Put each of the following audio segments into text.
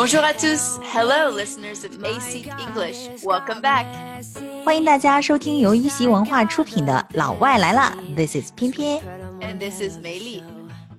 Bonjour à tous, hello listeners of AC English, welcome back. 欢迎大家收听由一席文化出品的《老外来了》，This is and this is 梅莉。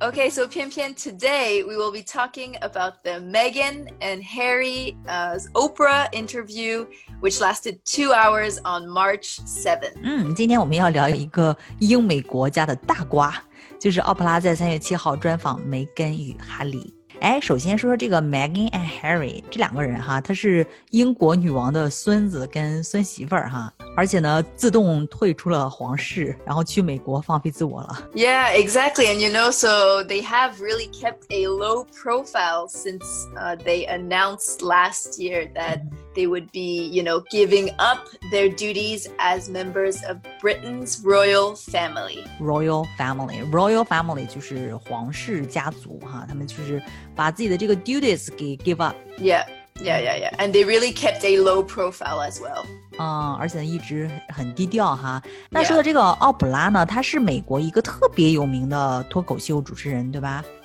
Okay, so 翩翩 today we will be talking about the Meghan and Harry's uh, Oprah interview, which lasted two hours on March 7th. 嗯，今天我们要聊一个英美国家的大瓜，就是奥普拉在三月七号专访梅根与哈里。哎，首先说说这个 Meghan and Harry 这两个人哈，他是英国女王的孙子跟孙媳妇儿哈，而且呢，自动退出了皇室，然后去美国放飞自我了。 Yeah, exactly. And you know, so they have really kept a low profile since uh, they announced last year that they would be, you know, giving up their duties as members of Britain's royal family. Royal family，Royal family 就是皇室家族哈，他们就是把自己的这个 duties 给 give up， Yeah, yeah, yeah, yeah. And they really kept a low profile as well. 嗯，而且呢一直很低调哈。那说到这个奥普拉呢，她是美国一个特别有名的脱口秀主持人，对吧？ Mm,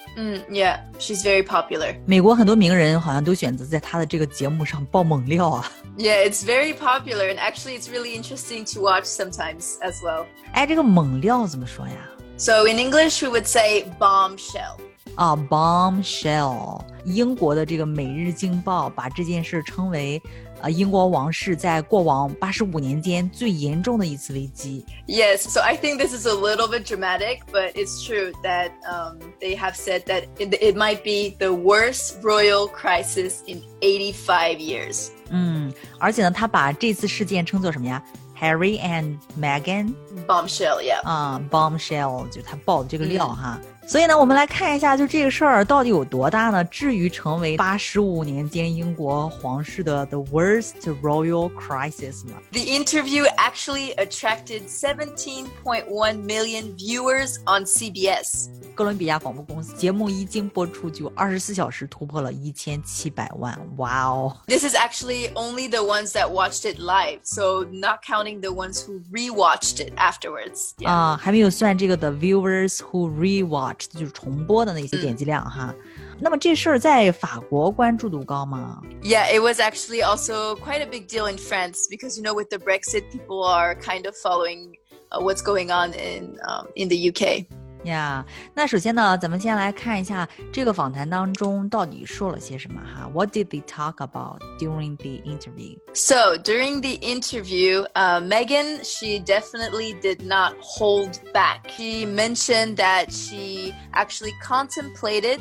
yeah, she's very popular. 美国很多名人好像都选择在她的这个节目上爆猛料啊。 Yeah, it's very popular. And actually, it's really interesting to watch sometimes as well. 哎，这个猛料怎么说呀？ So in English, we would say bombshell. 啊，bombshell，英国的这个《每日经报》把这件事称为， 呃，英国王室在过往八十五年间最严重的一次危机。 Yes, so I think this is a little bit dramatic, but it's true that um, they have said that it, it might be the worst royal crisis in 85 years. 嗯，而且呢，他把这次事件称作什么呀？Harry and Meghan Bombshell, yeah. 啊、b o m b s h e l l 就是他爆的这个料哈。 所以呢，我们来看一下，就这个事儿到底有多大呢？至于成为八十五年间英国皇室的 the worst royal crisis 呢？ The interview actually attracted 17.1 million viewers on CBS. 哥伦比亚广播公司节目一经播出，就二十四小时突破了一千七百万，哇哦！ This is actually only the ones that watched it live, so not counting the ones who rewatched it afterwards. Yeah. 啊，还没有算这个 the viewers who rewatched， 就是重播的那些点击量哈。那么这事儿在法国关注度高吗？ Yeah, it was actually also quite a big deal in France because you know with the Brexit, people are kind of following uh, what's going on in um, in the UK. 呀，yeah, 那首先呢，咱们先来看一下这个访谈当中到底说了些什么哈。What did they talk about during the interview? So during the interview, uh, Meghan she definitely did not hold back. She mentioned that she actually contemplated,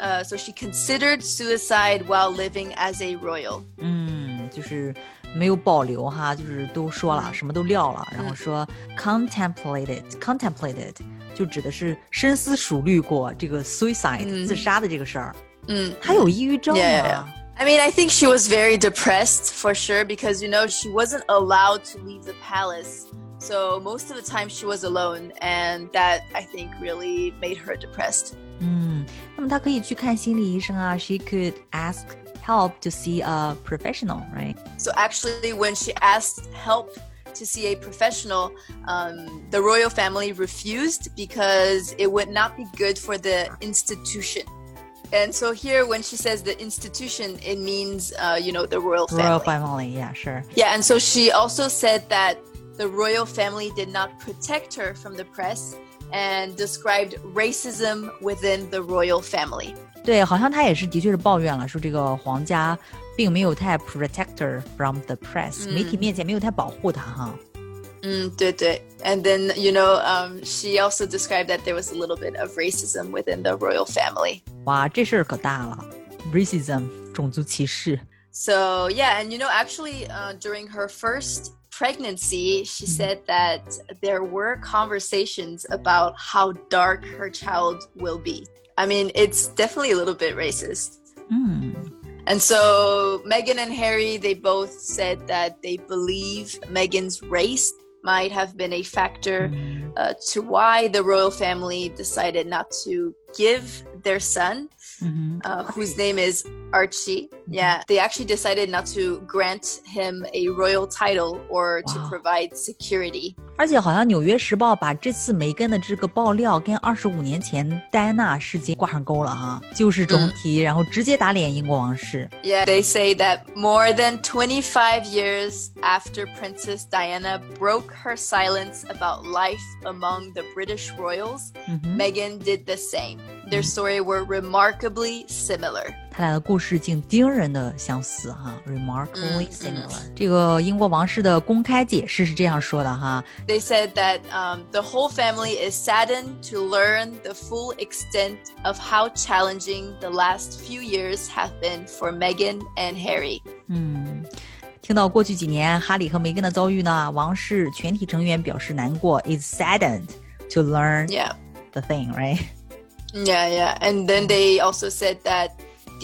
uh, so she considered suicide while living as a royal. contemplated contemplated 就指的是深思熟虑过这个 suicide、嗯自杀的这个事儿。 Mm. 他有抑郁症 Yeah, 吗 yeah, yeah. I mean, I think she was very depressed for sure because, you know, she wasn't allowed to leave the palace. So most of the time she was alone. And that, I think, really made her depressed. 嗯，那么他可以去看心理医生啊。She could ask help to see a professional, right? So actually, when she asked help to see a professional, um, the royal family refused because it would not be good for the institution. And so here, when she says the institution, it means, uh, you know, the royal family. Royal family, yeah, sure. Yeah, and so she also said that the royal family did not protect her from the press and described racism within the royal family. 对，好像他也是的确是抱怨了，说这个皇家并没有太 protect her from the press，、媒体面前没有太保护她哈。 Mm, 对对. And then, you know, um, she also described that there was a little bit of racism within the royal family. 哇，这事儿可大了，racism 种族歧视。 So, yeah, and you know, actually, uh, during her first pregnancy, she said that there were conversations about how dark her child will be. I mean, it's definitely a little bit racist. Mm. And so Meghan and Harry, they both said that they believe Meghan's race might have been a factor uh, to why the royal family decided not to give their son, mm-hmm. uh, whose name is Archie. Mm-hmm. Yeah, they actually decided not to grant him a royal title or wow. to provide security. 而且好像《纽约时报》把这次梅根的这个爆料跟二十五年前戴安娜事件挂上钩了哈，旧事重提，然后直接打脸英国王室。Yeah, they say that more than 25 years after Princess Diana broke her silence about life among the British royals, Meghan did the same. Their story were remarkably similar. 他俩的故事竟惊人的相似哈，remarkably similar。这个英国王室的公开解释是这样说的哈：They said that um, the whole family is saddened to learn the full extent of how challenging the last few years have been for Meghan and Harry. 嗯。听到过去几年哈里和梅根的遭遇呢，王室全体成员表示难过，is saddened to learn yeah. the thing, right? Yeah, yeah. And then they also said that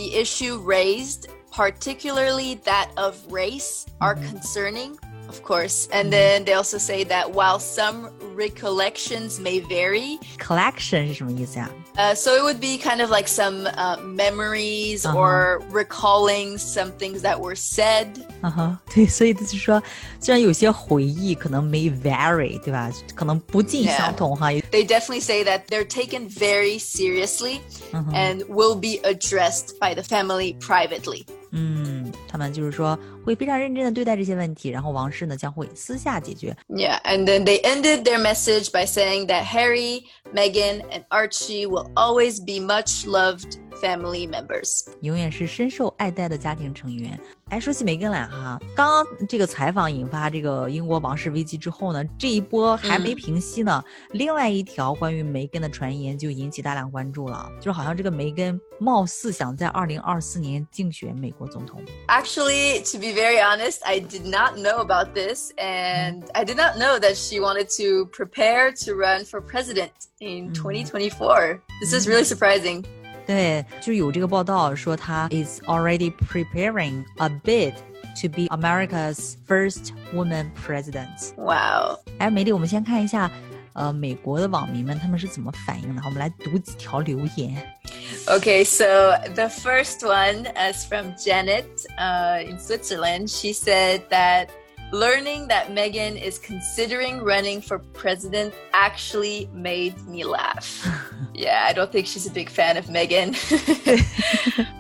the issue raised, particularly that of race, are mm-hmm. concerning, of course. And mm-hmm. then they also say that while some recollections may vary. Collection 是什么意思啊？Uh, so it would be kind of like some uh, memories uh -huh. or recalling some things that were said. 嗯哼，对，所以就是说，虽然有些回忆可能 may vary，对吧？可能不尽相同哈。Yeah. They definitely say that they're taken very seriously -huh. and will be addressed by the family privately. 嗯，他 们就是说会非常认真的对待这些问题，然后王室呢将会私下解决。Yeah, and then they ended their message by saying that Harry, Meghan, and Archie will always be much loved family members，永远是深受爱戴的家庭成员。哎，说起梅根来哈，刚刚这个采访引发这个英国王室危机之后呢，这一波还没平息呢，嗯、另外一条关于梅根的传言就引起大量关注了，就是好像这个梅根貌似想在二零二四年竞选美国总统。Actually, to be very honest, I did not know about this, and I did not know that she wanted to prepare to run for president in 2024. This is really surprising. 对，就有这个报道说他 is already preparing a bid to be America's first woman president。哇哦！哎，梅莉，我们先看一下，呃，美国的网民们他们是怎么反应的？我们来读几条留言。Okay, so the first one is from Janet uh, in Switzerland. She said that learning that Meghan is considering running for president actually made me laugh. yeah, I don't think she's a big fan of Meghan.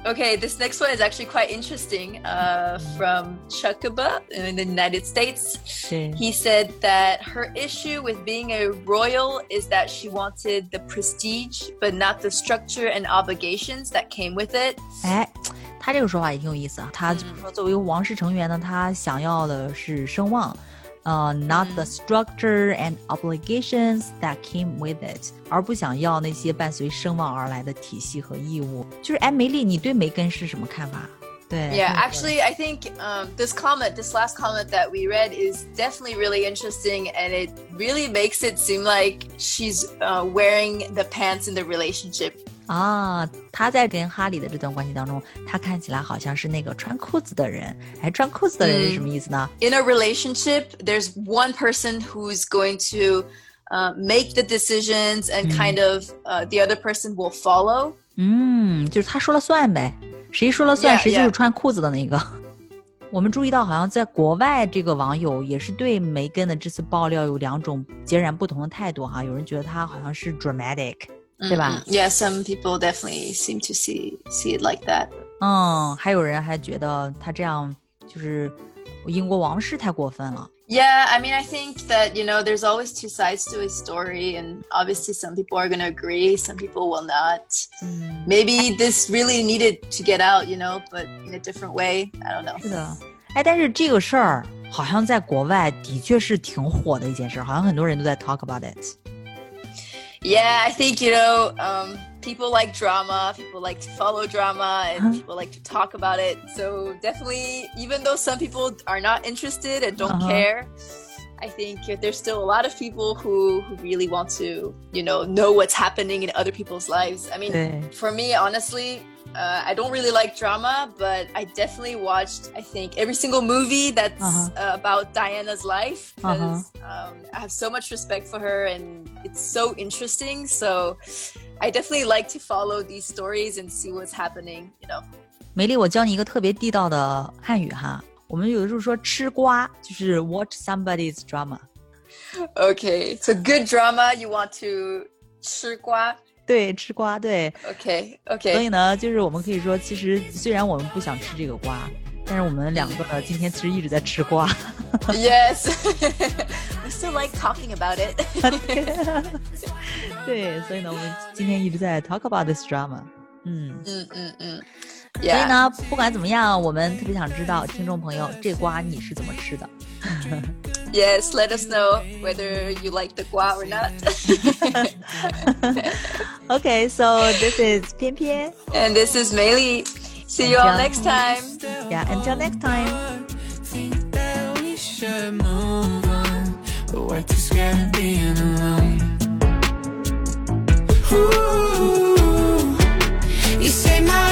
okay, this next one is actually quite interesting. Uh, from Chuckaba in the United States, he said that her issue with being a royal is that she wanted the prestige, but not the structure and obligations that came with it. 他这个说法也挺有意思啊。他就是说，作为王室成员呢，他想要的是声望，呃、uh,，not the structure and obligations that came with it，而不想要那些伴随声望而来的体系和义务。就是哎，梅莉，你对梅根是什么看法？Yeah, actually, I think um, this comment, this last comment that we read, is definitely really interesting, and it really makes it seem like she's uh, wearing the pants in the relationship. 啊，他在跟哈里的这段关系当中，他看起来好像是那个穿裤子的人。哎，穿裤子的人是什么意思呢？In a relationship, there's one person who's going to uh, make the decisions and kind of uh, the other person will follow. 嗯，就是他说了算呗，谁说了算，谁就是穿裤子的那个。我们注意到，好像在国外，这个网友也是对梅根的这次爆料有两种截然不同的态度哈。有人觉得他好像是 dramatic。对吧？Yeah, some people definitely seem to see see it like that. 嗯，还有人还觉得他这样就是英国王室太过分了。Yeah, I mean, I think that, you know, there's always two sides to a story, and obviously some people are going to agree, some people will not. Mm. Maybe this really needed to get out, you know, but in a different way. I don't know. 是的，哎，但是这个事儿好像在国外的确是挺火的一件事，好像很多人都在 talk about it。 Yeah, I think, you know, um, people like drama, people like to follow drama, and uh-huh. people like to talk about it. So definitely, even though some people are not interested and don't uh-huh. care, I think there's still a lot of people who, who really want to, you know, know what's happening in other people's lives. I mean, for me, honestly, uh, I don't really like drama, but I definitely watched, I think, every single movie that's uh-huh. uh, about Diana's life because uh-huh. um, I have so much respect for her and it's so interesting. So I definitely like to follow these stories and see what's happening, you know. 梅莉，我教你一个特别地道的汉语哈。我们有时候说吃瓜，就是 watch somebody's drama。Okay, so good drama you want to 吃瓜。对，吃瓜，对。OK OK。所以呢，就是我们可以说，其实虽然我们不想吃这个瓜，但是我们两个呢，今天其实一直在吃瓜。Yes, we still like talking about it. 对，所以呢，我们今天一直在 talk about this drama。嗯嗯嗯嗯。所以呢，不管怎么样，我们特别想知道，听众朋友，这瓜你是怎么吃的？Yes, let us know whether you like the gua or not. okay, so this is Pian Pian. And this is Mei Li. See until, you all next time. Yeah, until next time. Ooh, you say my